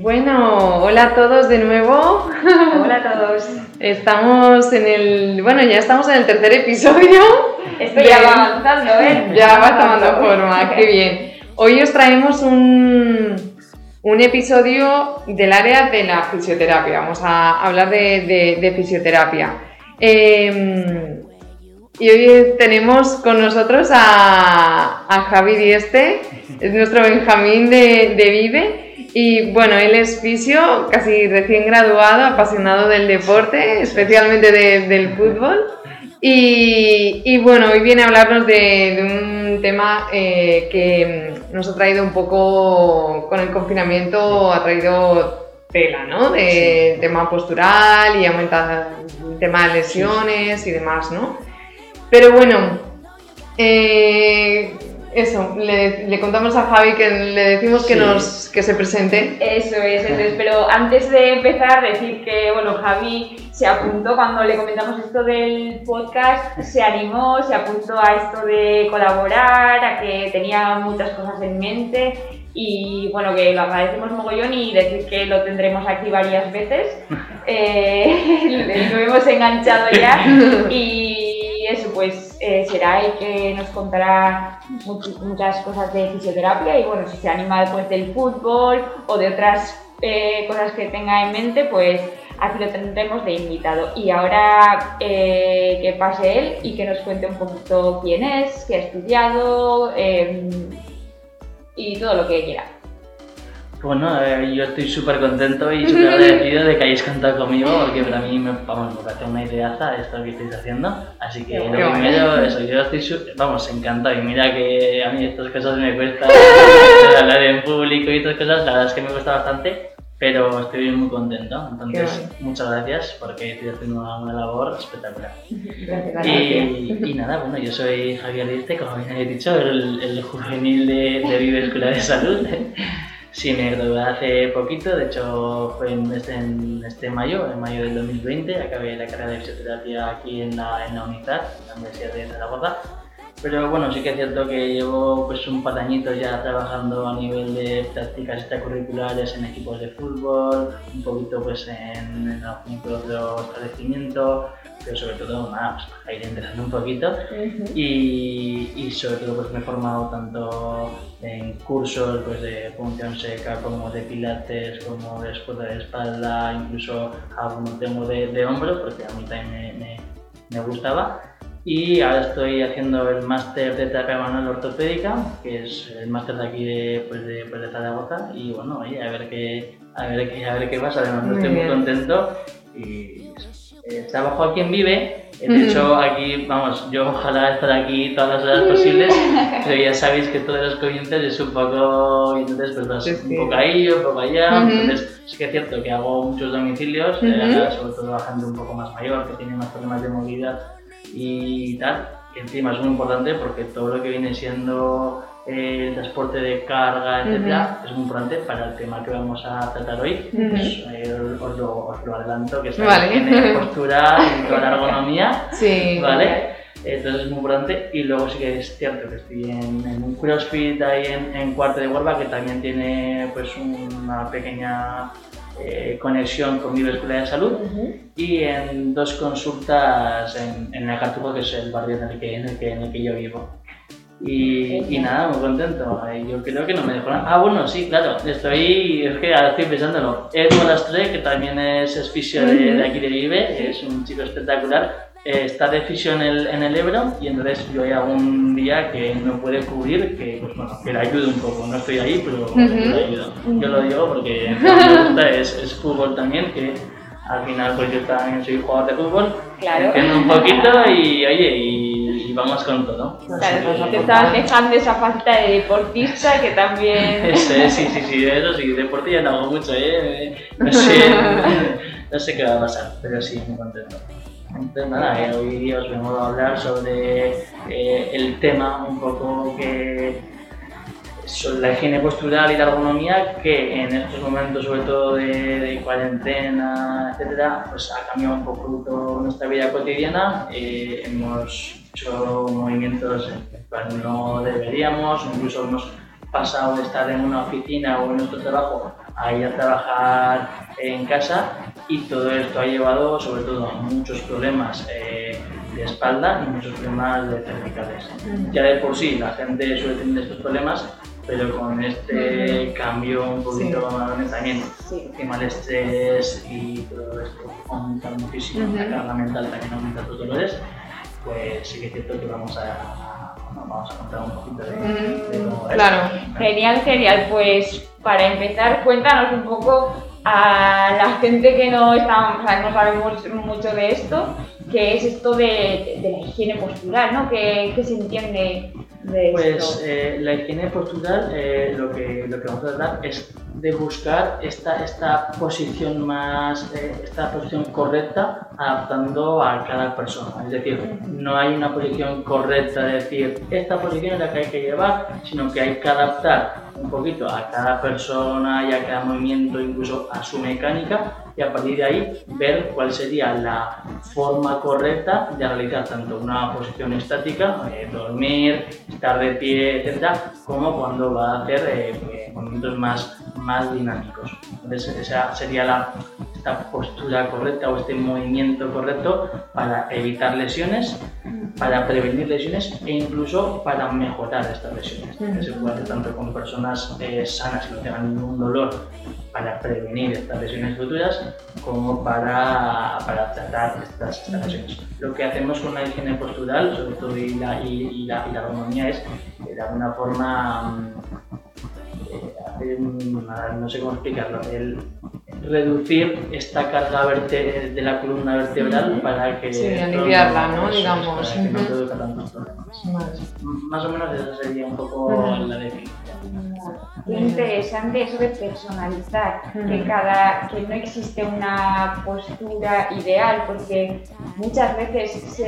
Bueno, hola a todos de nuevo. Hola a todos. Estamos en el, bueno, ya estamos en el tercer episodio. Esto ya va avanzando, ¿eh? Ya va tomando forma, qué bien. Hoy os traemos un, un episodio del área de la fisioterapia. Vamos a hablar de, fisioterapia. Em, y hoy tenemos con nosotros a, a Javi Dieste, es nuestro Benjamín de, de Vive. Y bueno, él es fisio, casi recién graduado, apasionado del deporte, especialmente del fútbol. Y, bueno, hoy viene a hablarnos de, un tema eh, que nos ha traído un poco con el confinamiento, ha traído tela, ¿no? De tema postural y aumenta el tema de lesiones y demás, ¿no? Pero bueno, eh, eso, le, contamos a Javi que le decimos que, nos, que se presente. Eso es, entonces, pero antes de empezar, decir que, bueno, Javi se apuntó cuando le comentamos esto del podcast, se animó, se apuntó a esto de colaborar, a que tenía muchas cosas en mente y bueno, que lo agradecemos mogollón y decir que lo tendremos aquí varias veces. Eh, lo hemos enganchado ya y eso pues eh, será el que nos contará muchas cosas de fisioterapia y bueno, si se anima después del fútbol o de otras eh, cosas que tenga en mente, pues aquí lo tendremos de invitado. Y ahora eh, que pase él y que nos cuente un poquito quién es, qué ha estudiado em, y todo lo que quiera. Bueno, eh, yo estoy súper contento y súper agradecido de que hayáis contado conmigo porque para mí me, vamos, me parece una ideaza esto que estáis haciendo. Así que lo primero, eso, yo estoy, vamos, encantado y mira que a mí estas cosas me cuesta hablar en público y estas cosas, la verdad es que me cuesta bastante, pero estoy muy contento. Entonces, muchas gracias porque estoy haciendo una, labor espectacular. Gracias, y, y, nada, bueno, yo soy Javier Liste, como bien he dicho, el, el juvenil de, de Vive Escuela de Salud. Sí, me gradué hace poquito, de hecho fue este, mayo, en mayo del 2020, acabé la carrera de fisioterapia aquí en la, en en la Universidad de Zaragoza. Pero bueno, sí que es cierto que llevo pues un par de añitos ya trabajando a nivel de prácticas extracurriculares en equipos de fútbol, un poquito pues en, en algún establecimiento, pero sobre todo nada, pues para ir entrenando un poquito y, y, sobre todo pues me he formado tanto en cursos pues, de función seca como de pilates, como de escuela de espalda, incluso algún tema de, de hombro, porque a mí también me, me, gustaba. Y ahora estoy haciendo el máster de terapia manual ortopédica, que es el máster de aquí de, pues de, pues de Zaragoza. Y bueno, oye, a ver qué, a ver qué, a ver qué pasa. Además, estoy muy contento. Y eh, trabajo aquí en Vive. Eh, de hecho, aquí, vamos, yo ojalá estar aquí todas las horas posibles, pero ya sabéis que todas las comienzos es un poco, entonces pues vas un poco ahí, un poco allá, entonces sí que es cierto que hago muchos domicilios, eh, sobre todo a gente un poco más mayor, que tiene más problemas de movilidad y tal, que encima es muy importante porque todo lo que viene siendo el transporte de carga, etcétera, es muy importante para el tema que vamos a tratar hoy. Pues, eh, os, lo, os, lo, adelanto, que es vale. postura y toda la ergonomía. Sí. ¿Vale? Entonces es muy importante. Y luego sí que es cierto que estoy en, un CrossFit ahí en, en, Cuarto de Huelva, que también tiene pues una pequeña eh, conexión con mi Escuela de Salud y en dos consultas en, en la Cartujo, que es el barrio en el que, en el que, en el que yo vivo. Y, nada, muy contento. Yo creo que no me dejó nada. Ah, bueno, sí, claro. Estoy, es que ahora estoy pensándolo. Edu Lastre, que también es, fisio de, aquí de Vive, es un chico espectacular. Eh, está de fisio en el, en el Ebro y entonces yo hay algún día que no puede cubrir, que, pues, bueno, que le ayude un poco. No estoy ahí, pero le ayudo. Yo lo digo porque me gusta, es, es fútbol también, que al final pues yo también soy jugador de fútbol. Claro. Entiendo un poquito y oye, y vamos con todo. Claro, te estaban dejando esa falta de deportista que también... sí, sí, sí, eso sí, deportista no hago mucho, ¿eh? No sé, no sé qué va a pasar, pero sí, muy contento. Entonces nada, eh, hoy os vengo a hablar sobre eh, el tema un poco que sobre la higiene postural y la ergonomía que en estos momentos sobre todo de, cuarentena, etcétera, pues ha cambiado un poco nuestra vida cotidiana. Eh, hemos hecho movimientos que no deberíamos, incluso hemos pasado de estar en una oficina o en nuestro trabajo a ir a trabajar en casa y todo esto ha llevado sobre todo a muchos problemas eh, de espalda y muchos problemas de cervicales. Ya de por sí la gente suele tener estos problemas, pero con este cambio un poquito sí. también, sí. el estrés y todo esto aumenta muchísimo, la carga mental también aumenta los dolores, pues sí que es cierto que vamos a, vamos a contar un poquito de, cómo es. Claro, genial, genial. Pues para empezar, cuéntanos un poco a la gente que no, está, o sea, no sabemos mucho de esto, qué es esto de, de la higiene postural, ¿no? ¿Qué, qué se entiende pues eh, la higiene postural eh, lo, que, lo que vamos a tratar es de buscar esta, esta posición más, eh, esta posición correcta adaptando a cada persona. Es decir, no hay una posición correcta de decir esta posición es la que hay que llevar, sino que hay que adaptar un poquito a cada persona y a cada movimiento, incluso a su mecánica, y a partir de ahí ver cuál sería la forma correcta de realizar tanto una posición estática, eh, dormir, estar de pie, etcétera, como cuando va a hacer eh, movimientos más, más dinámicos. Entonces, esa sería la, esta postura correcta o este movimiento correcto para evitar lesiones, para prevenir lesiones e incluso para mejorar estas lesiones. Se puede hacer tanto con personas eh, sanas que no tengan ningún dolor para prevenir estas lesiones futuras como para, para tratar estas, lesiones. Lo que hacemos con la higiene postural, sobre todo y la, y, la, y la es eh, de alguna forma mm, eh, no sé cómo explicarlo, el reducir esta carga de la columna vertebral para que... Sí, aliviarla, ¿no? Digamos. Para que no produzca tantos problemas. Más o menos esa sería un poco la definición. Qué interesante eso de personalizar, que, cada, que no existe una postura ideal, porque muchas veces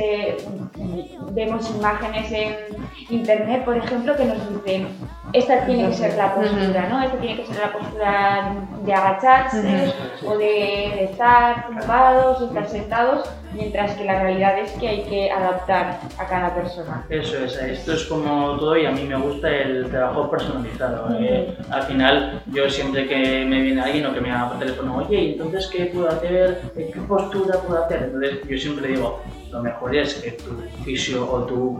vemos imágenes en internet, por ejemplo, que nos dicen, esta tiene que ser la postura, ¿no? Esta tiene que ser la postura de agacharse o de, estar tumbados o estar sentados, mientras que la realidad es que hay que adaptar a cada persona. Eso es, esto es como todo y a mí me gusta el trabajo personalizado. ¿Eh? Al final, yo siempre que me viene alguien o que me llama por teléfono, oye, entonces, ¿qué puedo hacer? ¿Qué postura puedo hacer? Entonces, yo siempre digo, lo mejor es que tu fisio o tu,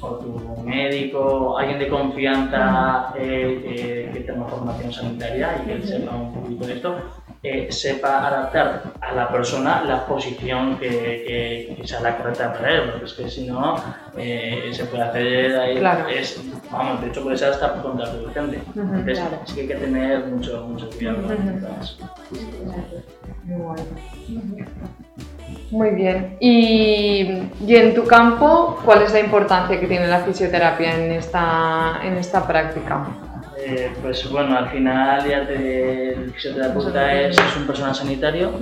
o tu médico, alguien de confianza eh, que tenga formación sanitaria y que sepa un poquito de esto, eh, sepa adaptar a la persona la posición que, que, sea la correcta para él, porque es que si no eh, se puede hacer ahí, es, vamos, de hecho puede ser hasta contraproducente. Entonces sí que hay que tener mucho, mucho cuidado con eso. Muy bien. Y, y, en tu campo, ¿cuál es la importancia que tiene la fisioterapia en esta, en esta práctica? Eh, pues bueno, al final ya te, el fisioterapeuta es, es, un personal sanitario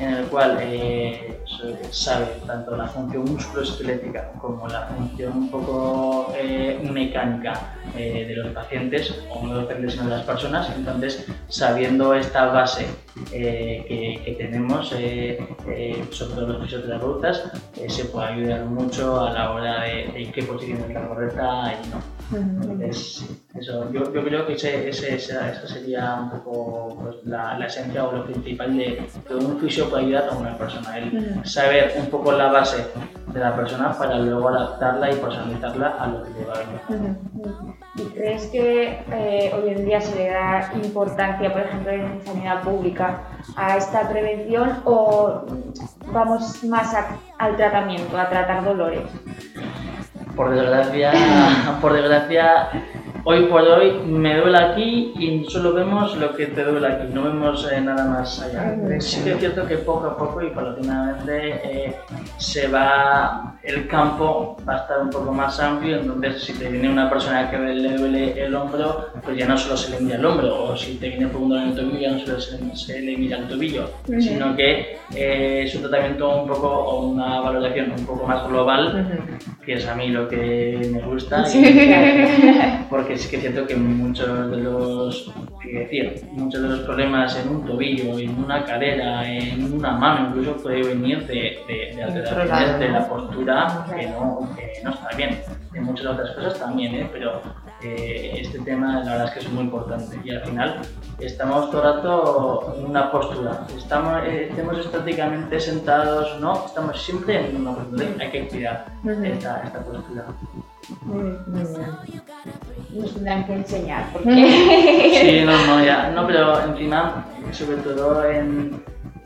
en el cual eh, sabe tanto la función musculoesquelética como la función un poco eh, mecánica de los pacientes, o no depende sino de las personas. Entonces, sabiendo esta base que, que, tenemos, sobre todo los fisioterapeutas, se puede ayudar mucho a la hora de, de qué posición es la correcta y no. Eso, yo, yo, creo que ese, ese, esa, sería un poco pues, la, la, esencia o lo principal de que un fisio puede ayudar a una persona. El saber un poco la base de la persona para luego adaptarla y personalizarla a lo que le va a. ¿Y crees que eh, hoy en día se le da importancia, por ejemplo, en sanidad pública, a esta prevención o vamos más al tratamiento, a tratar dolores? Por desgracia, por desgracia hoy por hoy me duele aquí y solo vemos lo que te duele aquí, no vemos eh, nada más allá. Sí que es cierto que poco a poco y paulatinamente eh, se va, el campo va a estar un poco más amplio, entonces si te viene una persona que le duele el hombro, pues ya no solo se le mira el hombro, o si te viene por un dolor en el tobillo, ya no solo se, le mira el tobillo, sino que eh, es un tratamiento un poco, o una valoración un poco más global, que es a mí lo que me gusta, porque sí que es cierto que muchos de los, decir, muchos de los problemas en un tobillo, en una cadera, en una mano, incluso puede venir de, de, alteraciones de la postura que no, que no está bien. En muchas otras cosas también, ¿eh? pero eh, este tema la verdad es que es muy importante y al final estamos todo el rato en una postura, estamos, eh, estemos estáticamente sentados, no, estamos siempre en una postura, hay que cuidar esta, esta postura. Muy, bien. Nos tendrán que enseñar. Porque... Sí, no, no, ya. No, pero encima, sobre todo en,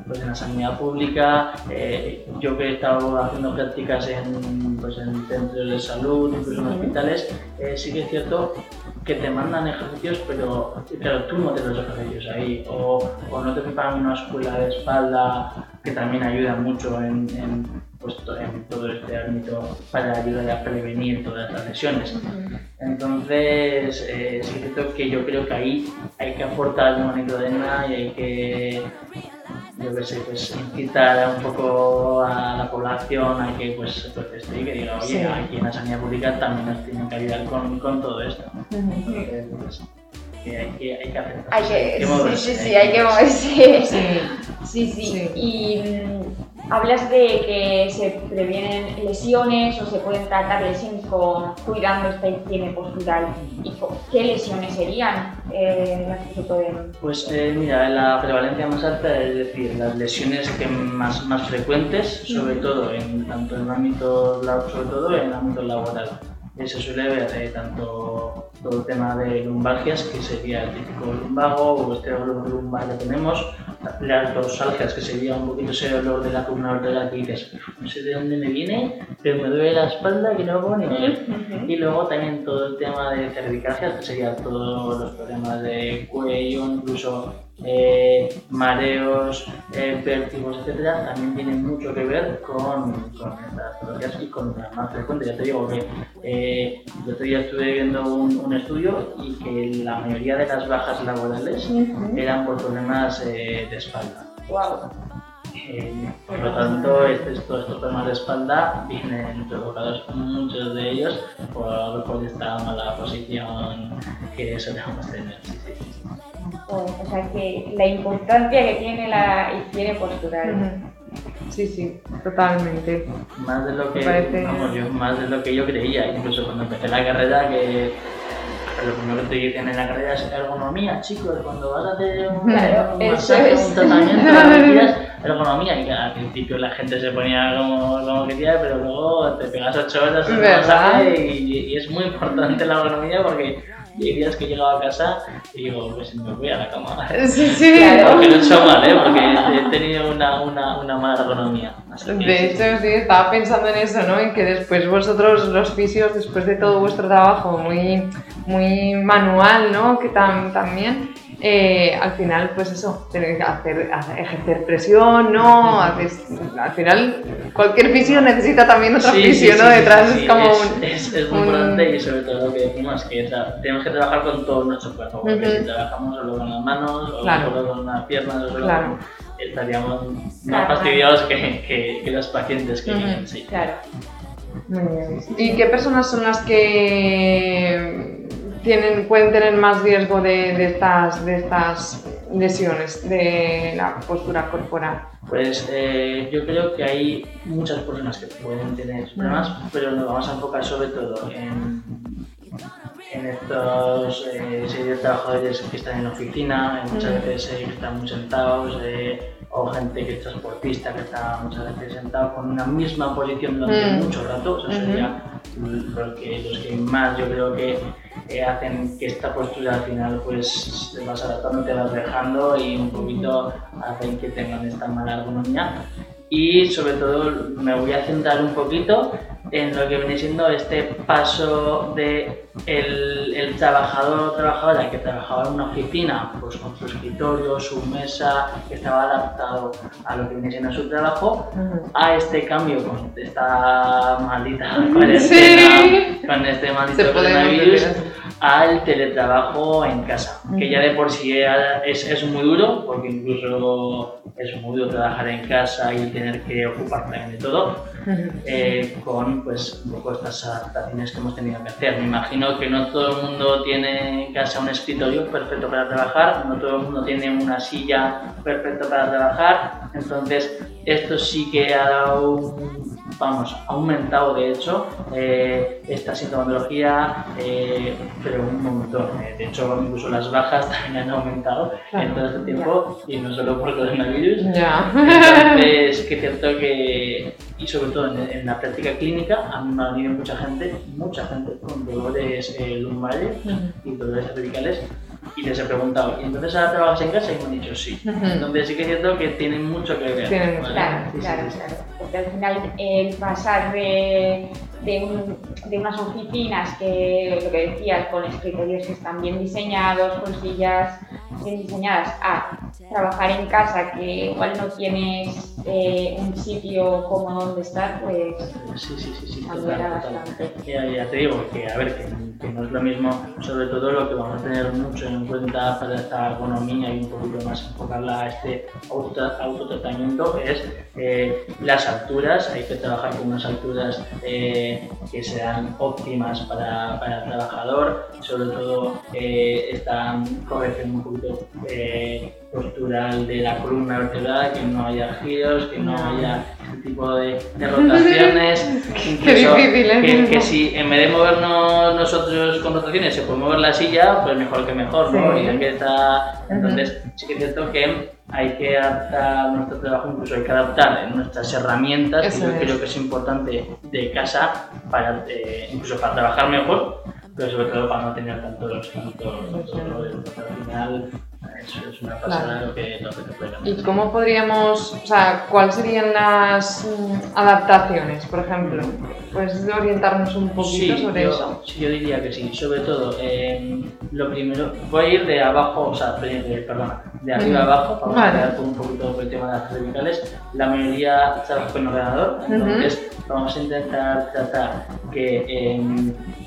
pues en la sanidad pública, eh, yo que he estado haciendo prácticas en, pues en centros de salud, incluso en hospitales, eh, sí que es cierto que te mandan ejercicios, pero claro, tú no te los ejercicios ahí, o, o no te preparan una escuela de espalda que también ayuda mucho en, en pues, en todo este ámbito para ayudar a prevenir todas las lesiones. Entonces, eh, es cierto que yo creo que ahí hay que aportar un granito de arena y hay que, yo qué sé, pues incitar un poco a la población a que pues, esté y que diga, oye, aquí en la sanidad pública también nos tienen que ayudar con, con todo esto. Entonces, pues, que hay que, hay que hacer hay que, sí, sí, sí, hay que moverse. Sí, sí. sí. Y mm, hablas de que se previenen lesiones o se pueden tratar lesiones con, cuidando esta higiene postural. ¿Y qué lesiones serían eh, las que se pueden...? Pues eh, mira, la prevalencia más alta es decir, las lesiones que más, más frecuentes, sobre todo en tanto en el ámbito, sobre todo en el ámbito laboral se suele ver eh, tanto todo el tema de lumbalgias, que sería el típico lumbago o este dolor lumbar que tenemos, las dorsalgias, que sería un poquito ese dolor de la columna vertebral que dices, no sé de dónde me viene, pero me duele la espalda que no puedo ni. Y luego también todo el tema de cervicalgias, que sería todos los problemas de cuello, incluso eh, mareos, eh, vértigos, etcétera, también tienen mucho que ver con, con estas patologías y con las más frecuentes. Ya te digo que eh, el otro día estuve viendo un, estudio y que la mayoría de las bajas laborales eran por problemas eh, de espalda. Wow. por lo tanto, este, estos, estos, problemas de espalda vienen provocados muchos de ellos por, por esta mala posición que solemos tener. Sí, sí. O sea, que la importancia que tiene la higiene postural. Sí, sí, totalmente. Más de lo que, yo, más de lo que yo creía, incluso cuando empecé la carrera, que lo primero que te dicen en la carrera es ergonomía, chicos, cuando vas a hacer un, claro, un, masaje, un tratamiento, ergonomía, y al principio la gente se ponía como, como quería, pero luego te pegas ocho horas en masaje y, y es muy importante la ergonomía porque y días que he llegado a casa y digo, pues me voy a la cama. Sí, sí. Claro. Porque no he hecho mal, ¿eh? Porque he tenido una, una, una mala ergonomía. De hecho, sí, estaba pensando en eso, ¿no? En que después vosotros, los fisios, después de todo vuestro trabajo muy, muy manual, ¿no? Que también eh, al final, pues eso, tener que hacer, ejercer presión, ¿no? al final, cualquier fisión necesita también otra fisión, ¿no? Detrás es como un, es, es, muy importante y sobre todo lo que decimos, que tenemos que trabajar con todo nuestro cuerpo, porque si trabajamos solo con las manos, o solo con las piernas, o solo con, estaríamos más fastidiados que, que, que, los pacientes que vienen, sí. Claro. Muy bien. ¿Y qué personas son las que tienen, pueden tener más riesgo de, de, estas, de estas lesiones de la postura corporal? Pues eh, yo creo que hay muchas personas que pueden tener problemas, pero nos vamos a enfocar sobre todo en, en estos eh, trabajadores que están en oficina, muchas veces eh, están muy sentados, eh, o gente que es transportista que está muchas veces sentado con una misma posición durante mm. mucho rato, eso sería los, que, los que más yo creo que hacen que esta postura al final pues te vas adaptando, te vas dejando y un poquito hacen que tengan esta mala ergonomía y sobre todo me voy a centrar un poquito en lo que viene siendo este paso de el, el trabajador o trabajadora que trabajaba en una oficina, pues con su escritorio, su mesa, que estaba adaptado a lo que viene siendo su trabajo, a este cambio con esta maldita cuarentena, Sí. con este maldito coronavirus. Al teletrabajo en casa, que ya de por sí es, es muy duro, porque incluso es muy duro trabajar en casa y tener que también de todo, eh, con pues un poco estas adaptaciones que hemos tenido que hacer. Me imagino que no todo el mundo tiene en casa un escritorio perfecto para trabajar, no todo el mundo tiene una silla perfecta para trabajar, entonces esto sí que ha dado, un- vamos, ha aumentado de hecho eh, esta sintomatología, eh, pero un montón. eh. De hecho, incluso las bajas también han aumentado en todo este tiempo y no solo por coronavirus, Ya. entonces, que es cierto que, y sobre todo en, en la práctica clínica, han venido mucha gente, mucha gente con dolores eh, lumbares y dolores cervicales, y les he preguntado, ¿y entonces ahora trabajas en casa? Y me han dicho sí. Ujú. Entonces sí que es cierto que tienen mucho que ver. Claro, Sí, claro, sí. claro. Porque al final el pasar de, de, un- de unas oficinas que, lo que decías, con escritorios que están bien diseñados, con sillas bien diseñadas, a trabajar en casa que igual no tienes eh, un sitio cómodo donde estar, pues Sí, sí, sí, sí, cambiará total, bastante. Ya, ya te digo que, a ver, que, que no es lo mismo, sobre todo lo que vamos a tener mucho en cuenta para esta economía y un poquito más enfocarla a este auto- autotratamiento es eh, las alturas. Hay que trabajar con unas alturas eh, que sean óptimas para, para el trabajador, sobre todo esta corrección un poquito postural de la columna vertebral, que no haya que no haya este tipo de, de rotaciones. Qué difícil es que, que si en vez de movernos nosotros con rotaciones se puede mover la silla, pues mejor que mejor, ¿no? Sí. Y que está... Entonces, sí que es cierto que hay que adaptar nuestro trabajo, incluso hay que adaptar nuestras herramientas, Eso que yo es. creo que es importante de casa, para, eh, incluso para trabajar mejor, pero sobre todo para no tener tantos, tantos, dolores, al final es una pasada Claro. lo, que, lo que te puede. ¿Y cómo podríamos, o sea, cuáles serían las mm, adaptaciones, por ejemplo? ¿Puedes orientarnos un poquito Sí, sobre yo, eso? sí, yo diría que sí. Sobre todo, eh, lo primero, voy a ir de abajo, o sea, de, perdona, de arriba a abajo, vamos Vale. a quedar con un poquito el tema de las cervicales. La mayoría trabaja con ordenador, entonces vamos a intentar tratar que eh,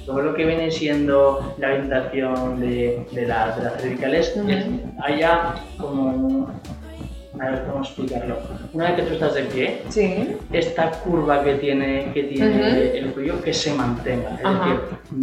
todo lo que viene siendo la orientación de, de, la- de las cervicales es- haya como a ver cómo explicarlo. Una vez que tú estás de pie, Sí. esta curva que tiene, que tiene Ujú. el cuello que se mantenga. Es Ajá. decir,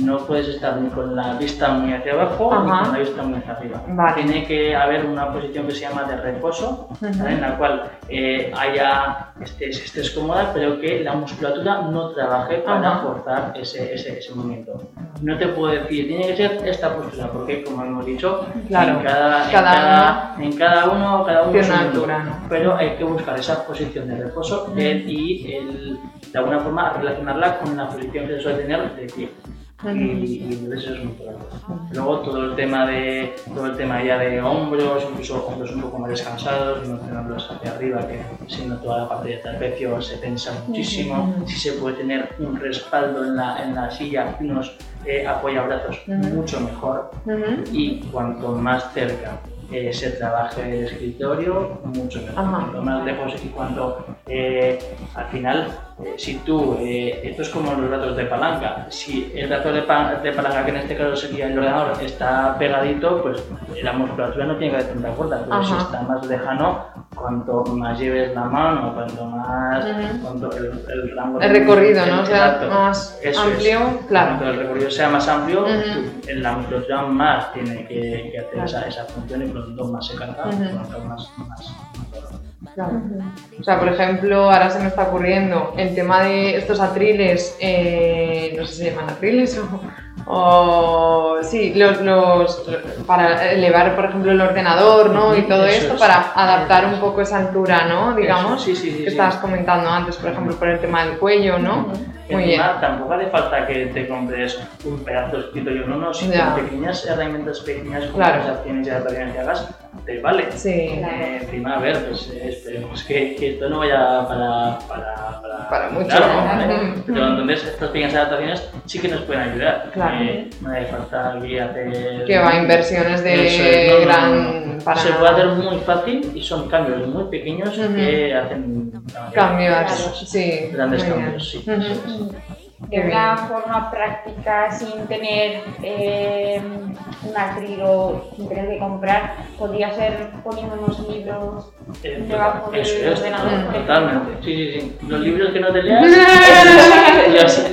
no puedes estar ni con la vista muy hacia abajo ni Ajá. con la vista muy hacia arriba. Vale. Tiene que haber una posición que se llama de reposo, Ujú. ¿vale? en la cual eh, haya, estés, estés cómoda, pero que la musculatura no trabaje para Ajá. forzar ese, ese, ese movimiento. No te puedo decir, tiene que ser esta postura, porque como hemos dicho, Claro. en, cada, en, Cada cada, en cada uno, cada uno una altura, ¿no? Pero hay que buscar esa posición de reposo eh, y el- de alguna forma relacionarla con la posición que se suele tener de pie. Y, y entonces eso es muy importante. Luego todo el tema de todo el tema ya de hombros, incluso hombros un poco más descansados, no tenerlos hacia arriba, que siendo toda la parte de trapecio se tensa muchísimo. Si se puede tener un respaldo en la, en la silla, unos eh, apoyabrazos, mucho mejor y cuanto más cerca eh, se trabaje el escritorio, mucho mejor. Cuanto más lejos y cuanto eh, al final, eh, si tú, eh, esto es como los datos de palanca, si el dato de, pa- de palanca, que en este caso sería el ordenador, está pegadito, pues la musculatura no tiene que haber tanta fuerza, pero si está más lejano, cuanto más lleves la mano, cuanto más, Ujú. cuanto el, el rango El recorrido, ¿no? O sea, más Eso es. amplio, claro. Cuanto el recorrido sea más amplio, Ujú. tú- en la musculatura más tiene que, que hacer Claro. esa, esa función y por lo tanto más se carga, Ujú. por lo tanto más, más, más Claro. O sea, por ejemplo, ahora se me está ocurriendo el tema de estos atriles, eh, no sé si se llaman atriles o, o sí, los, los para elevar, por ejemplo, el ordenador, ¿no? Y todo Eso esto es. para adaptar un poco esa altura, ¿no? Digamos, Eso, sí, sí, sí, que estabas comentando antes, por ejemplo, por el tema del cuello, ¿no? Muy bien. Encima, tampoco hace falta que te compres un pedazo de escritorio, no, no, si con pequeñas herramientas pequeñas, con Claro. acciones y adaptaciones que hagas, te vale. Sí. Eh, encima, a ver, pues eh, esperemos que, que esto no vaya para, para, para para, Para mucho. ¿vale? Ujú. Pero entonces estas pequeñas adaptaciones sí que nos pueden ayudar. Claro. Eh, no hace falta aquí hacer... Que va inversiones de Eso es, no, no, no, gran... no. para Se puede hacer muy fácil y son cambios muy pequeños que hacen cambios. Claro. Sí, grandes cambios. Sí, De una forma práctica, sin tener eh, un atril sin tener que comprar, podría ser poniendo unos libros Eh, debajo del es, ordenador. totalmente. Sí, sí, sí. Los libros que no te leas,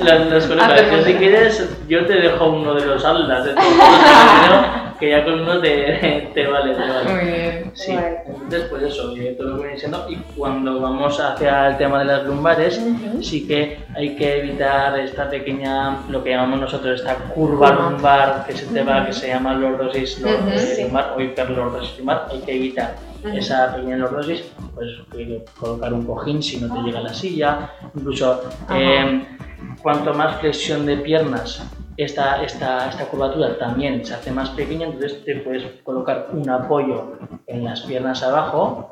los, los, los si quieres, yo te dejo uno de los atlas de todos que ya con uno te, te vale, te vale. Muy bien. Sí, Vale. entonces pues eso, eh, todo lo que viene siendo. Y cuando vamos hacia el tema de las lumbares, sí que hay que evitar esta pequeña, lo que llamamos nosotros, esta curva Curva. lumbar que se te va, que se llama lordosis lor- Ujú, eh, sí. lumbar o hiperlordosis lumbar, hay que evitar esa pequeña lordosis, pues hay que colocar un cojín si no te llega a la silla, incluso eh, cuanto más flexión de piernas esta, esta, esta curvatura también se hace más pequeña, entonces te puedes colocar un apoyo en las piernas abajo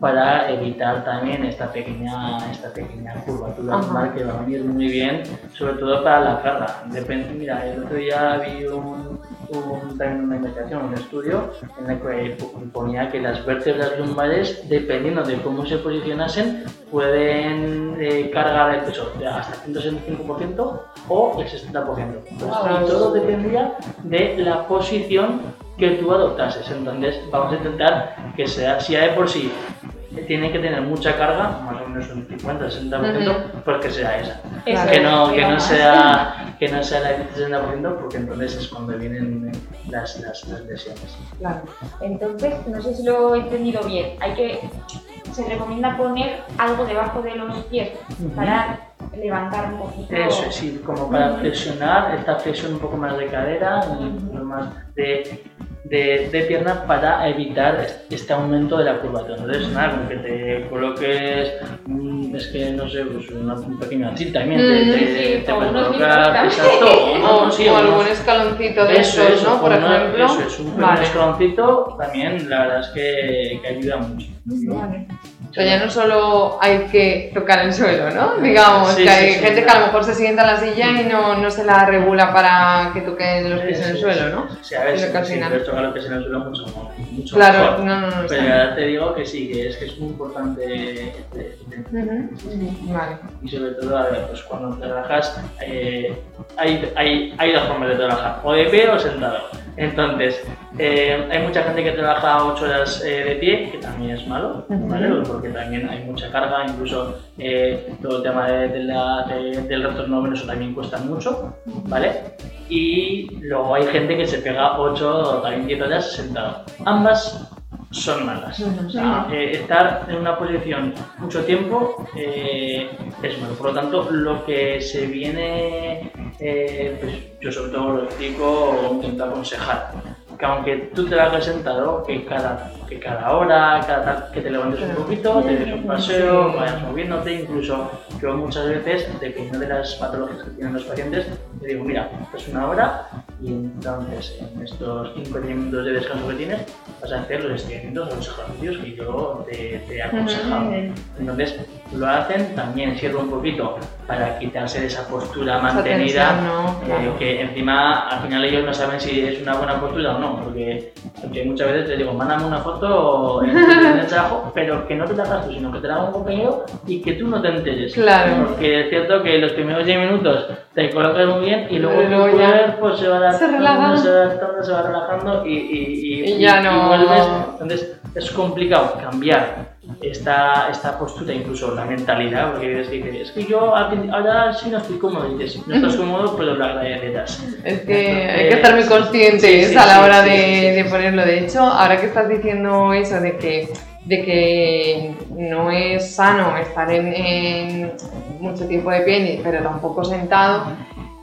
para evitar también esta pequeña, esta pequeña curvatura lumbar que va a venir muy bien, sobre todo para la carga. Depende, mira, el otro día vi un, también una investigación, un estudio en el que ponía que las vértebras lumbares, dependiendo de cómo se posicionasen, pueden eh, cargar el peso de hasta 165% o el 60%. Pues, Wow. y todo dependía de la posición que tú adoptases. Entonces, vamos a intentar que sea, si ya de por sí tiene que tener mucha carga, más o menos un 50-60%, pues que sea esa. Claro. Que no, que no sea, que no sea el 60%, porque entonces es cuando vienen las, las, las lesiones. Claro. Entonces, no sé si lo he entendido bien. Hay que. Se recomienda poner algo debajo de los pies para levantar un poquito. Eso es, sí, como para flexionar, esta flexión un poco más de cadera un poco más de, de, de pierna para evitar este aumento de la curvatura. Entonces, nada, con que te coloques, mm, es que no sé, pues una- un pequeño ancil también, te, Mm, te, sí, te o puedes colocar, libros exacto, o O, sí, algún escaloncito de eso, estos, eso, ¿no? Por una- ejemplo. Eso es, un pequeño Vale. escaloncito también, la verdad es que, que ayuda mucho. Vale. O sea, ya no solo hay que tocar el suelo, ¿no? Digamos, Sí, que hay sí, gente que a lo mejor se sienta en la silla y no, no se la regula para que toquen los pies en el suelo, ¿no? Sí, a ver, si puedes tocar lo que es en el suelo mucho, mucho Claro, mejor. no, no, no. Pero ya te digo que sí, que es que es muy importante este- este-. Vale. y sobre todo, a ver, pues cuando trabajas, eh, hay, hay, hay dos formas de trabajar, o de pie o sentado. Entonces, eh, hay mucha gente que trabaja 8 horas eh, de pie, que también es malo, ¿vale? Porque también hay mucha carga, incluso eh, todo el tema de, de la- de- del retorno venoso también cuesta mucho, ¿vale? Y luego hay gente que se pega 8 o también 10 horas sentado. Ambas son malas. Eh, estar en una posición mucho tiempo eh, es malo. Por lo tanto, lo que se viene, eh, pues yo sobre todo lo explico o intento aconsejar. Que aunque tú te hagas sentado, que cada, que cada hora, cada tal, que te levantes un poquito, te des un paseo, vayas moviéndote, incluso yo muchas veces, dependiendo de las patologías que tienen los pacientes, te digo, mira, es una hora y entonces en estos 5 o 10 minutos de descanso que tienes vas a hacer los estiramientos o los ejercicios que yo te, te he aconsejado. Entonces lo hacen, también sirve un poquito para quitarse de esa postura mantenida, eh, Claro. que encima al final ellos no saben si es una buena postura o no, porque, porque muchas veces les digo, mándame una foto en, el trabajo, pero que no te la hagas tú, sino que te la haga un compañero y que tú no te enteres. Claro. Porque es cierto que los primeros 10 minutos te colocas muy bien y luego Luego ya cuerpo se va adaptando, se va adaptando, se va relajando y, y, Y ya no- vuelves. Entonces es complicado cambiar esta, esta postura, incluso la mentalidad, porque dices, dices, es que yo ahora sí no estoy cómodo, y dices, no estás cómodo, pero lo agradecerás. Es que Entonces, hay que estar muy conscientes sí, sí, a la hora sí, de, de ponerlo. De hecho, ahora que estás diciendo eso de que, de que no es sano estar en, en mucho tiempo de pie, pero tampoco sentado,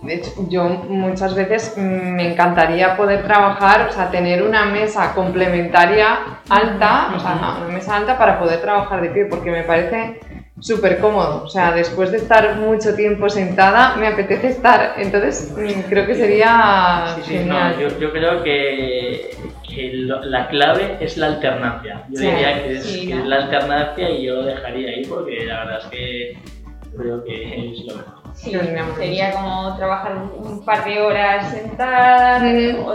de hecho, yo muchas veces mm, me encantaría poder trabajar, o sea, tener una mesa complementaria alta, o sea, una mesa alta para poder trabajar de pie, porque me parece súper cómodo. O sea, después de estar mucho tiempo sentada, me apetece estar. Entonces, mm, creo que sería Sí, sí, genial. no, yo, yo creo que, que lo- la clave es la alternancia. Yo Sí, diría que es la alternancia y yo lo dejaría ahí porque la verdad es que creo que es lo mejor. Sí, sería como trabajar un par de horas sentada, Mm. o,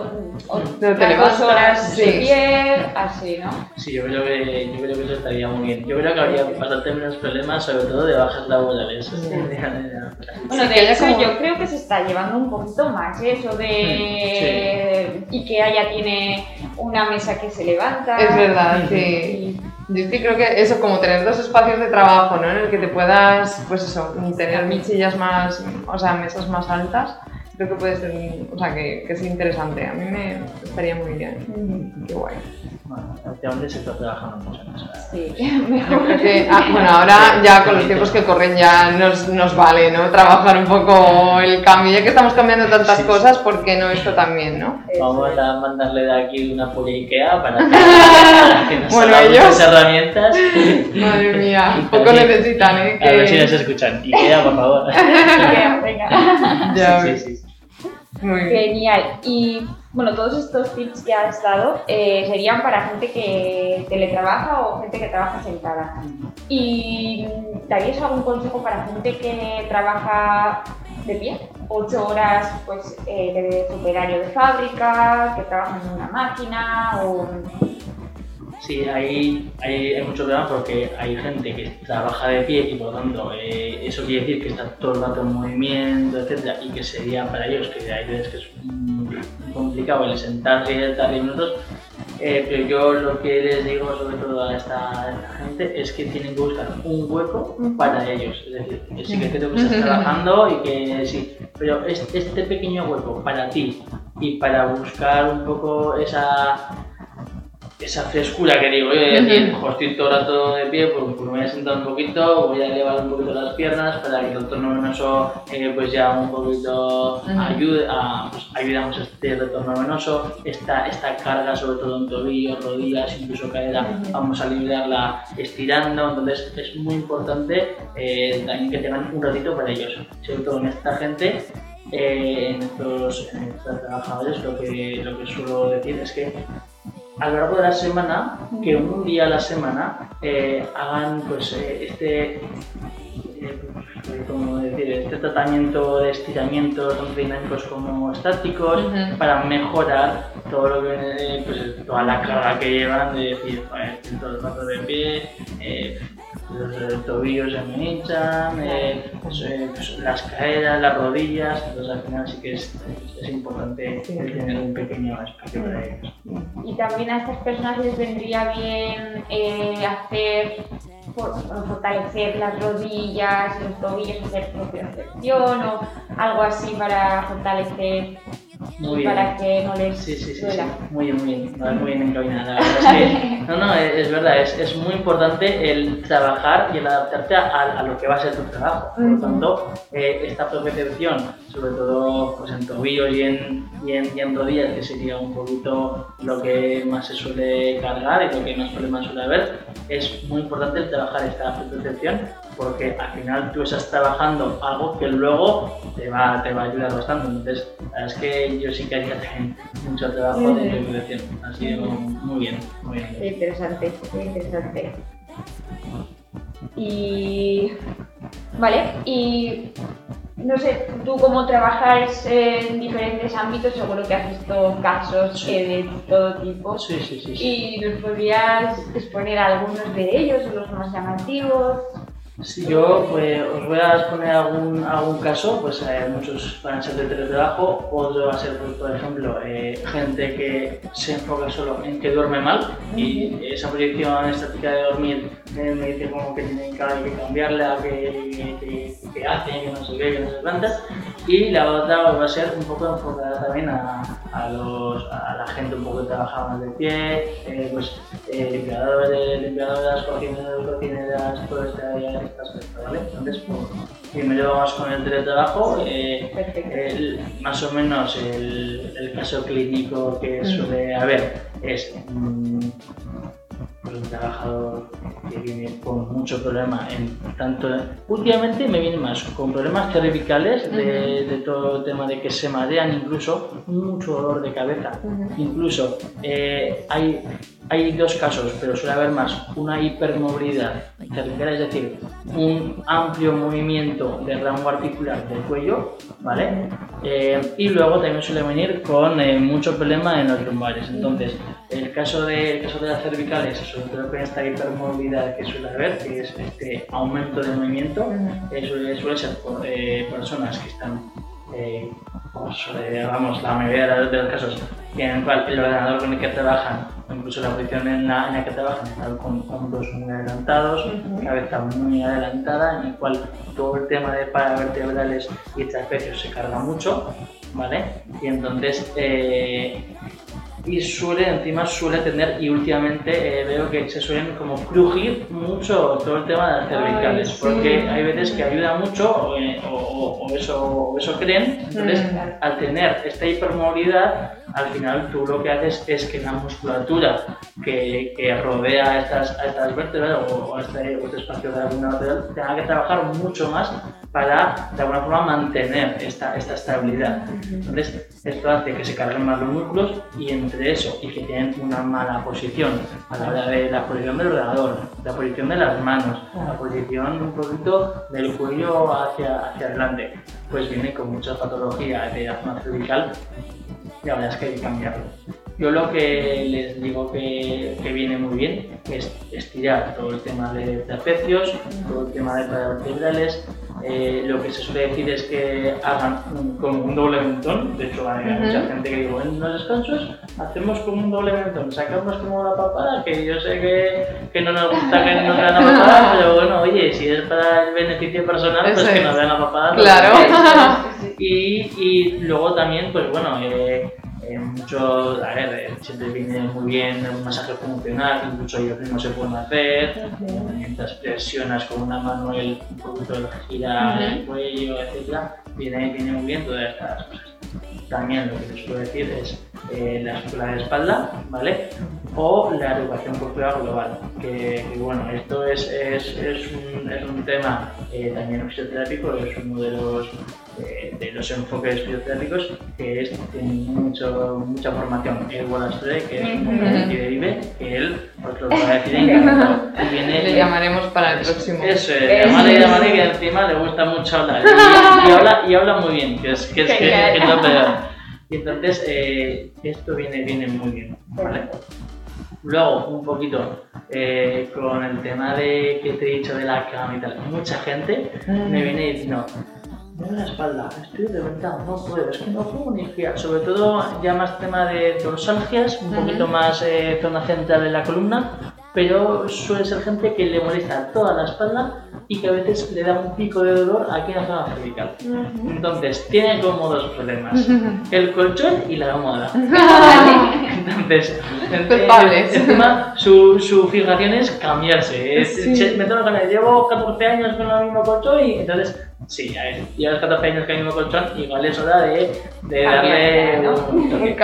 o Luego te otras levantas, dos horas de sí. pie, así, ¿no? Sí, yo creo, que, yo creo que eso estaría muy bien. Yo creo que habría bastante menos problemas, sobre todo de bajas laborales. Bueno, Sí, de que haya hecho como- yo creo que se está llevando un poquito más ¿eh? eso de IKEA ya tiene una mesa que se levanta. Es verdad, sí. Yo sí creo que eso, como tener dos espacios de trabajo, ¿no? En el que te puedas, pues eso, tener mil sillas más, o sea, mesas más altas, creo que puede ser, o sea, que, que es interesante. A mí me estaría muy bien. Qué guay. Bueno, últimamente se está trabajando mucho eso. Sí, Yo mejor. creo que, ah, bueno, ahora ya con los tiempos que corren ya nos, nos vale, ¿no? Trabajar un poco el cambio, ya que estamos cambiando tantas Sí, cosas, ¿por qué no esto también, no? Vamos a mandarle de aquí una polla Ikea para que, para que nos Bueno, ellos- herramientas. Madre mía, poco necesitan, ¿eh? A ver si nos Que... escuchan. Ikea, por favor. Venga, venga. Ya sí, sí, sí. Muy bien. Genial. Y bueno, todos estos tips que has dado eh, serían para gente que teletrabaja o gente que trabaja sentada. ¿Y darías algún consejo para gente que trabaja de pie? Ocho horas pues, eh, de su operario de fábrica, que trabaja en una máquina o... Sí, hay, hay, hay mucho problema porque hay gente que trabaja de pie y por lo tanto eh, eso quiere decir que está todo el rato en movimiento, etcétera, y que sería para ellos, que hay veces que es complicado el sentarse y estar 10 minutos, eh, pero yo lo que les digo sobre todo a esta, a esta gente es que tienen que buscar un hueco para ellos, es decir, que sí que creo que estás trabajando y que sí, pero es- este pequeño hueco para ti y para buscar un poco esa esa frescura que digo yo de decir, Ujú. "Jo, estoy todo el rato de pie, pues, pues me voy a sentar un poquito, voy a elevar un poquito las piernas para que el retorno venoso eh, pues ya un poquito ayude, a, pues, ayudamos a este retorno venoso, esta, esta carga sobre todo en tobillos, rodillas, incluso cadera, vamos a liberarla estirando, entonces es muy importante eh, también que tengan un ratito para ellos, sobre todo en esta gente eh, en, estos, en estos trabajadores lo que, lo que suelo decir es que a lo largo de la semana, que un día a la semana eh, hagan pues eh, este eh, como decir, este tratamiento de estiramientos tanto dinámicos como estáticos para mejorar todo lo que pues, toda la carga que llevan de decir joder, todo el rato de pie eh, los tobillos se me hinchan, eh, las caderas, las rodillas, entonces al final sí que es, es importante tener un pequeño espacio para ellos. Y también a estas personas les vendría bien eh, hacer, for- fortalecer las rodillas los tobillos, hacer propiocepción o algo así para fortalecer Muy bien. para que no les Sí, sí, sí, duela. Muy bien, muy bien, No, muy bien encaminada. Es no, no, es, verdad, es, es muy importante el trabajar y el adaptarte a, a lo que va a ser tu trabajo. Por lo tanto, eh, esta propiocepción, sobre todo pues, en tobillos y en, y, en, y en rodillas, que sería un poquito lo que más se suele cargar y lo que más problemas suele haber, es muy importante el trabajar esta propiocepción porque al final tú estás trabajando algo que luego te va, te va a ayudar bastante. Entonces, la verdad es que yo sí que haría también mucho trabajo de propiocepción. Ha sido muy bien, muy Qué bien. interesante, qué interesante. Y. Vale, y. No sé, tú como trabajas en diferentes ámbitos, seguro que has visto casos Sí. eh, de todo tipo. Sí, sí, sí. sí. ¿Y nos podrías exponer algunos de ellos, los más llamativos? Si yo pues, os voy a exponer algún, algún caso, pues eh, muchos van a ser de teletrabajo, otro va a ser, pues, por ejemplo, eh, gente que se enfoca solo en que duerme mal y esa proyección estática de dormir eh, me dice como que tienen que, cambiarla, que, que, que hacen, que no sé qué, que no se planta. Y la otra va a ser un poco enfocada también a, a, los, a la gente un poco que trabaja más de pie, eh, pues eh, limpiadores, limpiadoras, cocineros, cocineras, todo este área, este aspecto, ¿vale? Entonces, pues, primero vamos con el teletrabajo. eh, el- más o menos el, el caso clínico que suele haber es mm, pues un trabajador que viene con mucho problema en tanto últimamente me viene más con problemas cervicales de, de todo el tema de que se marean incluso mucho dolor de cabeza. Incluso eh, hay hay dos casos, pero suele haber más. Una hipermovilidad cervical, es decir, un amplio movimiento del rango articular del cuello, ¿vale? Eh, y luego también suele venir con eh, mucho problema en los lumbares. Entonces, el caso de, el caso de las cervicales, sobre todo con esta hipermovilidad que suele haber, que es este aumento de movimiento, eh, suele, suele, ser por personas que están pues, vamos, la mayoría de los casos en el cual el ordenador con el que trabajan, o incluso la posición en la, en la que trabajan, están con hombros muy adelantados, cabeza muy adelantada, en el cual todo el tema de paravertebrales y trapecios se carga mucho, ¿vale? Y entonces eh, y suele, encima suele tener, y últimamente eh, veo que se suelen como crujir mucho todo el tema de las cervicales, porque hay veces que ayuda mucho, eh, o, eso, eso creen, entonces mm. al tener esta hipermovilidad, al final tú lo que haces es que la musculatura que, que rodea estas, a estas vértebras o, este, este, espacio de la columna lateral tenga que trabajar mucho más para de alguna forma mantener esta, esta estabilidad. Entonces, esto hace que se carguen más los músculos y entre eso y que tienen una mala posición a la hora de la posición del ordenador, la posición de las manos, la posición un poquito del cuello hacia, hacia adelante, pues viene con mucha patología de asma cervical y la verdad es que hay que cambiarlo. Yo lo que les digo que, que, viene muy bien es estirar todo el tema de trapecios, todo el tema de vertebrales, eh, lo que se suele decir es que hagan como un doble mentón. De hecho, hay mucha gente que digo, en los descansos hacemos como un doble mentón, sacamos como la papada, que yo sé que, que no nos gusta que nos vean la papada, pero bueno, oye, si es para el beneficio personal, pues que nos vean la papada. Claro. Y, y luego también, pues bueno, eh, eh, mucho, a ver, eh, siempre viene muy bien un masaje funcional, incluso ellos mismos se pueden hacer, mientras presionas con una mano el, poquito el gira el cuello, etc. Viene, viene muy bien todas estas cosas. También lo que les puedo decir es eh, la escuela de espalda, ¿vale? O la educación corporal global, que, bueno, esto es, es, es, un, es un, tema eh, también fisioterápico, es uno de los de los enfoques bioterápicos que es, tiene mucho, mucha formación. El Wallace que es un que de IBE, que él, os lo va a decir. Viene, le llamaremos para el próximo. Eso es, llamaré, llamaré, que encima le gusta mucho hablar. Y, y, habla, y habla muy bien, que es, que es, que, que es lo peor. Y entonces, eh, esto viene, viene muy bien. ¿vale? Luego, un poquito eh, con el tema de que te he dicho de la cama y tal. Mucha gente me viene diciendo, me la espalda, estoy reventado, no puedo, es que no puedo ni girar. Sobre todo ya más tema de dorsalgias, un poquito más eh, zona central de la columna, pero suele ser gente que le molesta toda la espalda y que a veces le da un pico de dolor aquí en la zona cervical. Entonces, tiene como dos problemas, el colchón y la almohada. Entonces, encima su, su fijación es cambiarse. me tengo que llevo 14 años con el mismo colchón y entonces Sí, a ver, llevas 14 años que hay mismo colchón, igual es hora de, de darle un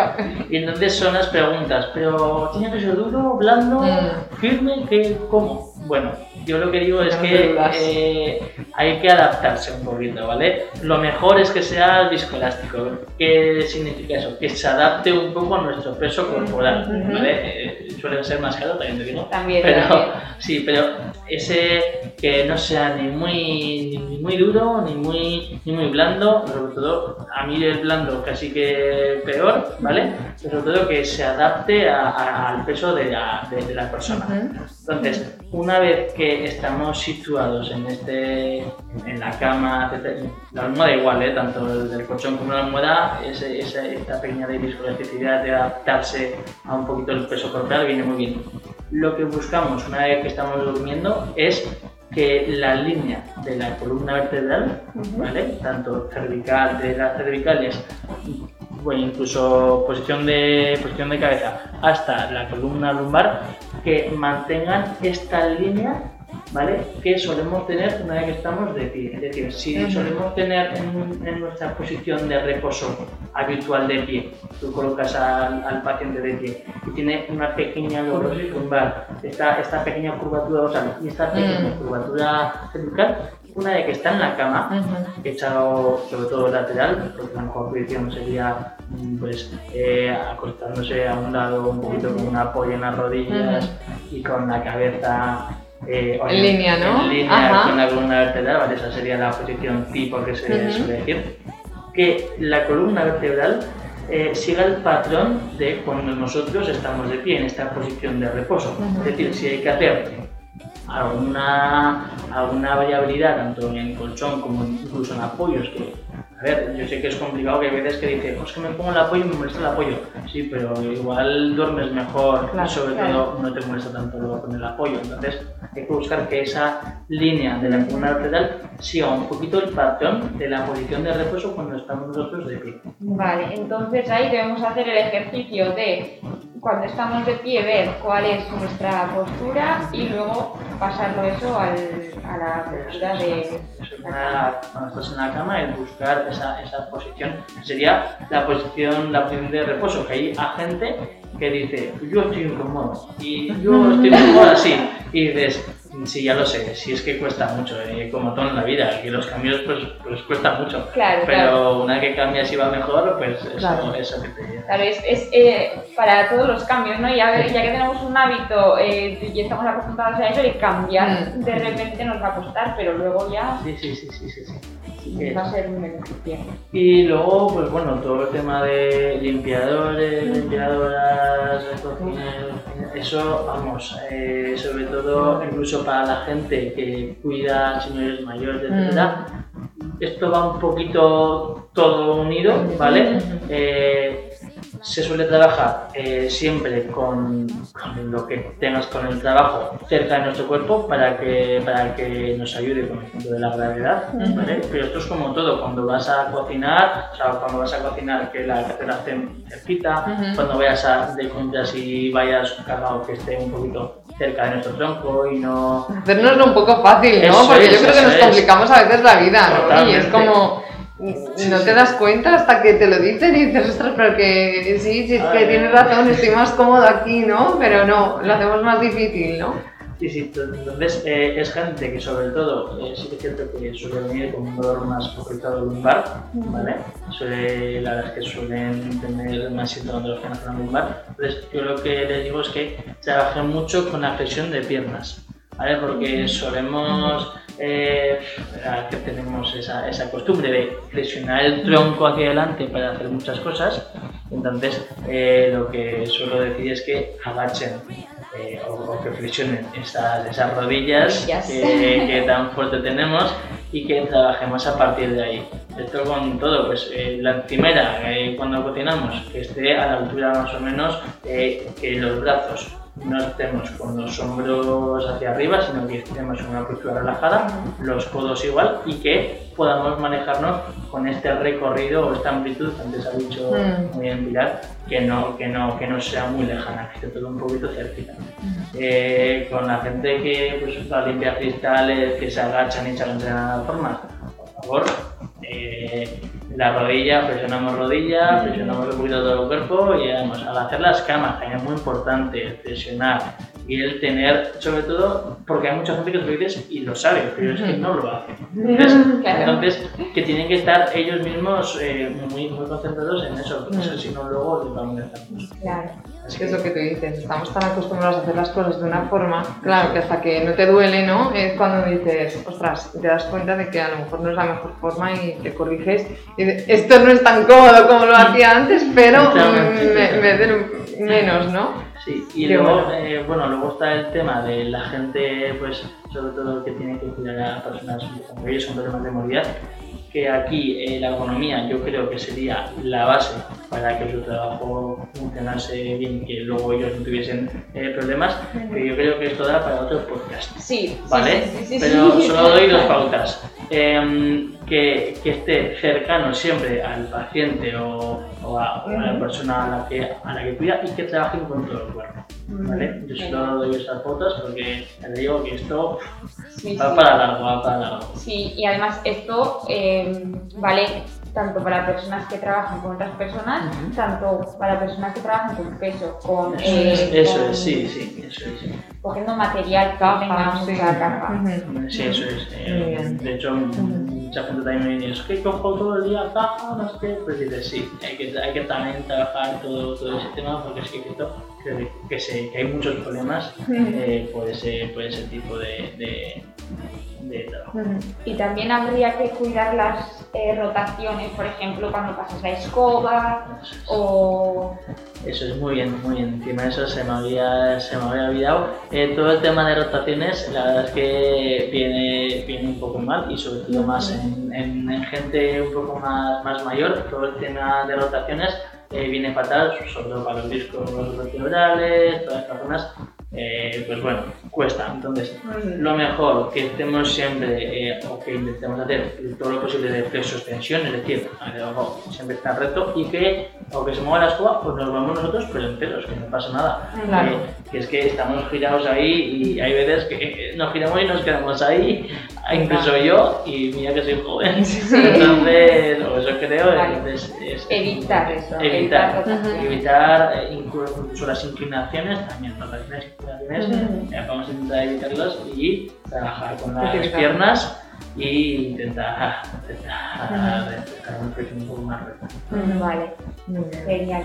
Y entonces son las preguntas, pero ¿tiene que ser duro, blando, mm. firme? ¿qué, ¿Cómo? Bueno, yo lo que digo es que eh, hay que adaptarse un poquito, ¿vale? Lo mejor es que sea viscoelástico. ¿Qué significa eso? Que se adapte un poco a nuestro peso corporal, ¿vale? Eh, suele ser más caro, también digo. También, pero, Sí, pero ese que no sea ni muy, ni muy duro, ni muy, ni muy blando, sobre todo a mí el blando casi que peor, ¿vale? Pero sobre todo que se adapte al peso de la, de, la persona. Entonces, una vez que estamos situados en este en la cama, la almohada igual, ¿eh? tanto el del colchón como la almohada, ese, esa, esta pequeña de viscoelasticidad de adaptarse a un poquito el peso corporal viene muy bien. Lo que buscamos una vez que estamos durmiendo es que la línea de la columna vertebral, ¿vale? tanto cervical, de las cervicales, bueno, incluso posición de, posición de cabeza, hasta la columna lumbar, que mantengan esta línea ¿vale? Que solemos tener una vez que estamos de pie. Es decir, si solemos tener en, nuestra posición de reposo habitual de pie, tú colocas al, paciente de pie y tiene una pequeña lumbar, esta, esta pequeña curvatura dorsal y esta pequeña curvatura cervical, una de que está en la cama, Ujú. echado sobre todo lateral, porque la mejor posición sería mm, pues eh, acostándose a un lado un poquito con un apoyo en las rodillas y con la cabeza eh, En línea, ¿no? En línea Ajá. con la columna vertebral, ¿vale? esa sería la posición tipo que se Ujú. suele decir. Que la columna vertebral eh, siga el patrón de cuando nosotros estamos de pie en esta posición de reposo. Es decir, si hay que hacer alguna, alguna variabilidad tanto en colchón como incluso en apoyos que a ver, yo sé que es complicado que hay veces que dices, pues que me pongo el apoyo y me molesta el apoyo. Sí, pero igual duermes mejor Claro, y sobre claro. todo no te molesta tanto luego con el apoyo. Entonces hay que buscar que esa línea de la columna vertebral siga un poquito el patrón de la posición de reposo cuando estamos nosotros de pie. Vale, entonces ahí debemos hacer el ejercicio de cuando estamos de pie ver cuál es nuestra postura y luego pasarlo eso al, a la postura de cuando estás en la cama, el buscar esa, esa posición sería la posición, la posición de reposo, que hay a gente que dice, yo estoy incómodo y yo estoy mejor así. Y dices, sí, ya lo sé, si es que cuesta mucho, eh, como todo en la vida, que los cambios pues, pues cuesta mucho. Claro, Pero claro. una vez que cambias y va mejor, pues eso, Claro. eso que te lleva. Claro, es, es, eh, para todos los cambios, ¿no? Ya, ya que tenemos un hábito eh, y estamos acostumbrados a eso, y cambiar Mm. de repente nos va a costar, pero luego ya Sí, sí, sí, sí, sí. sí. Sí, va a ser un beneficio. Y luego, pues bueno, todo el tema de limpiadores, limpiadoras, cocineros, eso, vamos, eh, sobre todo incluso para la gente que cuida a señores mayores, etcétera, esto va un poquito todo unido, ¿vale? Eh, se suele trabajar eh, siempre con, con lo que tengas con el trabajo cerca de nuestro cuerpo para que, para que nos ayude con el punto de la gravedad, ¿vale? Pero esto es como todo, cuando vas a cocinar, o sea, cuando vas a cocinar que la que te la estén cerquita, Ujú. cuando vayas a de compras y vayas cargado que esté un poquito cerca de nuestro tronco y no... Hacernoslo un poco fácil, ¿no? Eso Porque es, yo creo que nos es. complicamos a veces la vida, ¿no? Y es como. No te das cuenta hasta que te lo dicen y dices, ostras, pero que sí, sí, es que tienes razón, estoy más cómodo aquí, ¿no? Pero no, lo hacemos más difícil, ¿no? Sí, sí, to- entonces eh, es gente que sobre todo, eh, sí que es cierto que suele venir con un dolor más focalizado lumbar, ¿vale? Suele, la verdad es que suelen tener más síntomas de los que zona lumbar. Entonces yo lo que les digo es que trabajen mucho con la flexión de piernas, ¿vale? Porque solemos, eh, que tenemos esa, esa costumbre de flexionar el tronco hacia adelante para hacer muchas cosas, entonces eh, lo que suelo decir es que agachen eh, o, o que flexionen esas, esas rodillas Rodillas. que, que tan fuerte tenemos y que trabajemos a partir de ahí. Esto con todo, pues eh, la encimera eh, cuando cocinamos, que esté a la altura más o menos eh, que los brazos no estemos con los hombros hacia arriba, sino que estemos en una postura relajada, los codos igual y que podamos manejarnos con este recorrido o esta amplitud, que antes ha dicho Mm. muy bien Pilar, que no, que no, que no sea muy lejana, que esté todo un poquito cerquita. Eh, con la gente que pues, va a limpiar cristales, que se agachan y se de la forma, por favor, eh, la rodilla, presionamos rodilla, presionamos un poquito todo el cuerpo y además al hacer las camas también es muy importante presionar y el tener, sobre todo, porque hay mucha gente que te lo dices y lo sabe, pero es que no lo hace. Entonces, Claro. entonces, que tienen que estar ellos mismos eh, muy, muy concentrados en eso, porque Mm. si no luego les va a molestar mucho. Claro. Así Es lo que tú dices, estamos tan acostumbrados a hacer las cosas de una forma, claro, que hasta que no te duele, ¿no? Es cuando dices, ostras, te das cuenta de que a lo mejor no es la mejor forma y te corriges. Y dices, esto no es tan cómodo como lo hacía antes, pero me, me duele menos, ¿no? Sí, y Qué luego, bueno. eh, bueno, luego está el tema de la gente, pues, sobre todo que tiene que cuidar a personas mayores con problemas de movilidad, que aquí eh, la ergonomía yo creo que sería la base para que su trabajo funcionase bien, que luego ellos no tuviesen eh, problemas, pero yo creo que esto da para otro podcast. Sí, ¿vale? sí, sí, sí, Pero solo doy dos pautas. Em, que, que esté cercano siempre al paciente o, o a, o a la persona a la, que, a la que cuida y que trabaje con todo el cuerpo. ¿vale? Yo solo doy esas pautas porque te digo que esto Sí, va sí. para largo, va para largo. Sí, y además esto, eh, vale, tanto para personas que trabajan con otras personas, Ujú. tanto para personas que trabajan con peso, con, Eso, eh, es, eso con- es, sí, sí, eso es. sí. cogiendo material que Caja, tenga sí. mucha caja. Ujú. Sí, eso es. eh, de hecho, mucha gente también me dice, es que cojo todo el día caja, no sé qué. Pues dices, sí, hay que, hay que también trabajar todo, todo ese tema porque es que creo que, que, sé, que hay muchos problemas eh, por, ese, por ese tipo de, de, de trabajo. Y también habría que cuidar las eh, rotaciones, por ejemplo, cuando pasas la escoba Eso es. o... Eso es muy bien, muy bien. Encima eso se me había, se me había olvidado. Eh, todo el tema de rotaciones, la verdad es que viene, viene un poco mal y sobre todo más en, en- en gente un poco más, más mayor. Todo el tema de rotaciones eh, viene fatal, sobre todo para los discos vertebrales, todas estas zonas. Eh, pues bueno, cuesta. Entonces, lo mejor que estemos siempre eh, o que intentemos hacer todo lo posible de flexo-extensión, es decir, siempre está recto y que aunque se mueva la escoba, pues nos vamos nosotros pero enteros, que no pasa nada. Claro. Eh, que es que estamos girados ahí y hay veces que nos giramos y nos quedamos ahí, incluso yo, y mira que soy joven. Entonces, o eso creo, Vale. entonces es Evitar eso, Evitar, evitar evitar eh, incluso las inclinaciones, también rotaciones, inclinaciones, eh, vamos a intentar evitarlas y trabajar con las piernas y intentar, intentar un poco más recto. Vale, genial.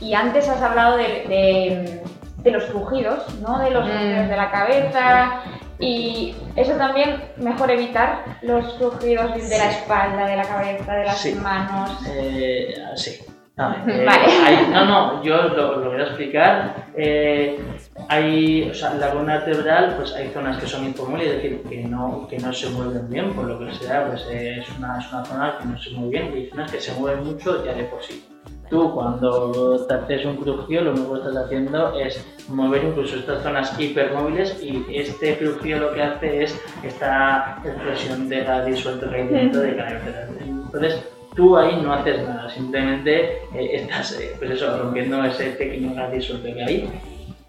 Y antes has hablado de, de- de los crujidos, ¿no? De los Mm. de la cabeza. Y eso también, mejor evitar los crujidos de la espalda, de la cabeza, de las Sí. manos. Eh, sí. Eh, Vale. hay- no, no, yo lo, lo voy a explicar. Eh, hay, o sea, la columna vertebral, pues hay zonas que son impermeables, es decir, que no, que no se mueven bien, por lo que sea, pues es, una, es una zona que no se mueve bien y hay zonas que se mueven mucho ya de por sí. Tú cuando te haces un crujido lo único que estás haciendo es mover incluso estas zonas hipermóviles y este crujido lo que hace es esta explosión de gas disuelto dentro de cada. Entonces tú ahí no haces nada, simplemente eh, estás eh, pues eso, rompiendo ese pequeño gas disuelto que hay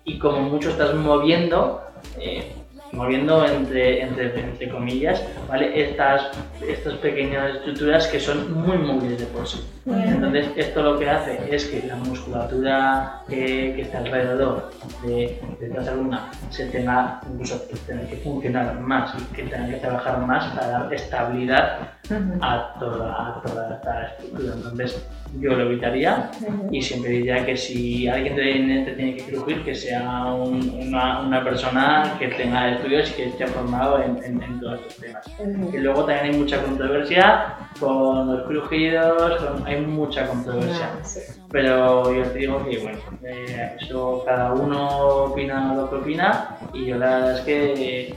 y como mucho estás moviendo, eh, moviendo entre, entre, entre comillas, ¿vale? Estas, estas pequeñas estructuras que son muy móviles de por sí. Entonces, esto lo que hace es que la musculatura eh, que está alrededor de, de esta columna se tenga incluso que tener que funcionar más y que tenga que trabajar más para dar estabilidad A toda, a toda esta estructura. Entonces, yo lo evitaría y siempre diría que si alguien te, te tiene que crujir, que sea un- una, una persona que tenga estudios y que esté formado en, en- en todos estos temas. Y luego también hay mucha controversia con los crujidos, con- hay mucha controversia. Sí. Pero yo te digo que, bueno, eh, eso cada uno opina lo que opina y yo la verdad es que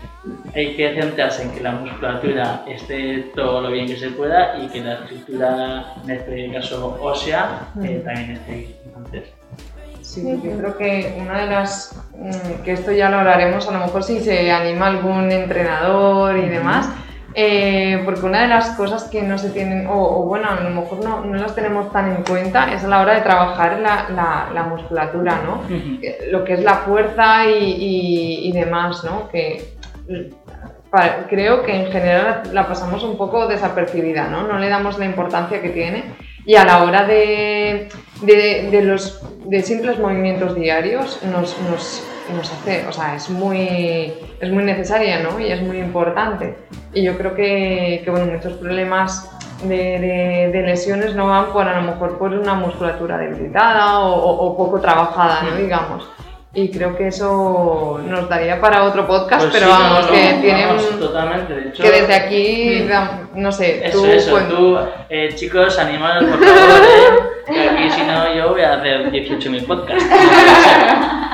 hay que centrarse en que la musculatura esté todo lo bien que se pueda y que la estructura, en este caso ósea, eh, también esté bien. Entonces, Sí, yo creo que una de las, mm, que esto ya lo hablaremos a lo mejor si se anima algún entrenador y demás, eh, porque una de las cosas que no se tienen, o, o bueno, a lo mejor no, no las tenemos tan en cuenta, es a la hora de trabajar la, la- la musculatura, ¿no? Eh, Lo que es la fuerza y, y- y demás, ¿no? Que mm, pa- creo que en general la pasamos un poco desapercibida, ¿no? No le damos la importancia que tiene y a la hora de, de, de los de simples movimientos diarios nos, nos, nos hace, o sea, es muy, es muy necesaria, ¿no? Y es muy importante. Y yo creo que, que bueno, muchos problemas de, de- de lesiones no van por a lo mejor por una musculatura debilitada o, o- o poco trabajada, ¿no? Digamos. Y creo que eso nos daría para otro podcast, Pues pero sí, vamos, no, que no, tiene vamos, totalmente, de hecho, que desde aquí, Mm. no sé, Eso, tú, eso, cuen- tú, eh, chicos, animados por favor, eh, que aquí si no yo voy a hacer 18.000 podcasts.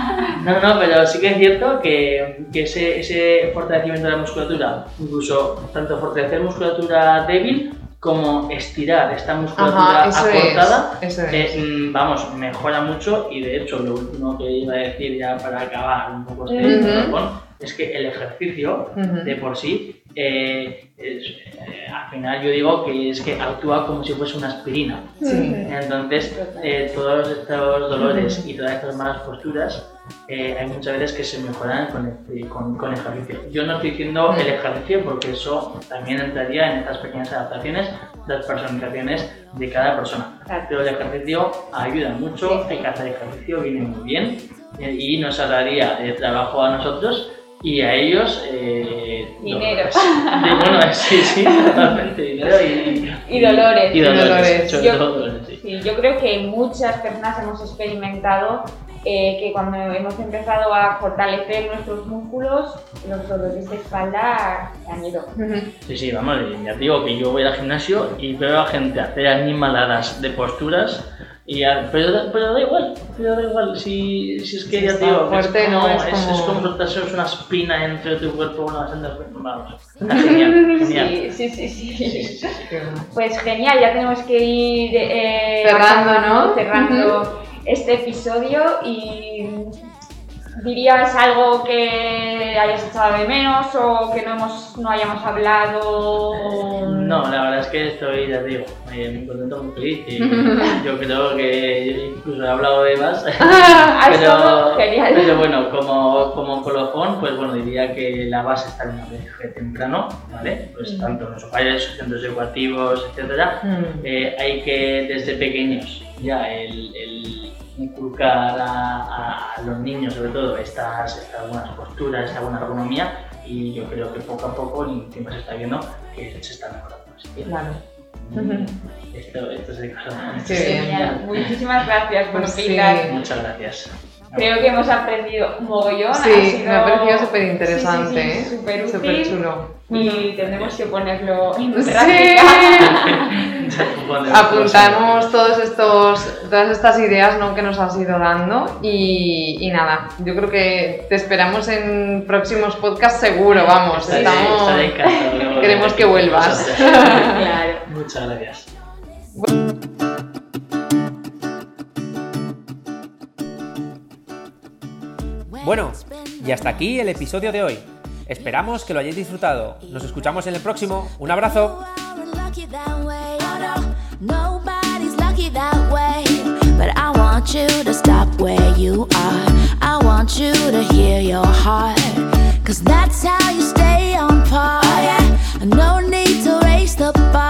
No, no, pero sí que es cierto que, que ese, ese fortalecimiento de la musculatura, incluso tanto fortalecer musculatura débil como estirar esta musculatura Ajá, eso acortada, es, eso eh, es. mm, vamos, mejora mucho y de hecho lo último que iba a decir ya para acabar un poco este es que el ejercicio de por sí eh, es- eh, al final yo digo que es que actúa como si fuese una aspirina. Sí. Entonces, eh, todos estos dolores y todas estas malas posturas, eh, hay muchas veces que se mejoran con el, con, con ejercicio. Yo no estoy diciendo el ejercicio porque eso también entraría en estas pequeñas adaptaciones, las personalizaciones de cada persona. Pero el ejercicio ayuda mucho, hay que hacer ejercicio, viene muy bien eh, y nos ahorraría de trabajo a nosotros y a ellos eh, Dinero. dolores. Sí, bueno, sí, sí, totalmente, dinero y, Y dolores. Y dolores, dolores. sobre Yo- dolores, sí. Sí, yo creo que muchas personas hemos experimentado eh, que cuando hemos empezado a fortalecer nuestros músculos, los dolores de espalda han ido. Sí, sí, vamos, y ya te digo que yo voy al gimnasio y veo a gente hacer animaladas de posturas, y ya- pero, da- pero da igual, pero da igual, si, si es que Sí, ya digo, fuerte, es, ¿no? como, Es es, es como- como soltarse una espina entre tu cuerpo, bueno, bastante, vamos, está genial, genial. Sí, sí, sí, sí. Sí, sí, sí. Pues genial, ya tenemos que ir eh, Cerrando, ¿no? cerrando este episodio y dirías algo que hayas echado de menos o que no hemos no hayamos hablado. No, la verdad es que estoy, ya digo, eh, muy contento, muy feliz y yo creo que incluso he hablado de más. Pero, bueno, como, como colofón, pues bueno, diría que la base está en un aprendizaje temprano, ¿vale? Pues Mm. tanto en los hogares, centros educativos, etcétera, Mm. eh, hay que desde pequeños ya el, el inculcar a, a- los niños sobre todo estas, estas buenas posturas, esta buena ergonomía y yo creo que poco a poco el tiempo se está viendo que se está mejorando. Así que, Claro. mm, esto, esto es de casa. Genial. Muchísimas gracias por Pues sí. Muchas gracias. Creo que hemos aprendido un mogollón. Sí, ha sido- me ha parecido súper interesante, Sí, sí, sí, ¿eh? súper útil. Súper chulo. Y tendremos que ponerlo en Sí. práctica. Apuntamos todos estos, todas estas ideas ¿no? que nos has ido dando y, y nada, yo creo que te esperamos en próximos podcasts seguro, vamos, estamos... encantado queremos que vuelvas. Claro. Muchas gracias. Bueno, y hasta aquí el episodio de hoy. Esperamos que lo hayáis disfrutado. Nos escuchamos en el próximo. Un abrazo. want you to stop where you are. I want you to hear your heart. Cause that's how you stay on par. Oh, yeah. No need to raise the bar.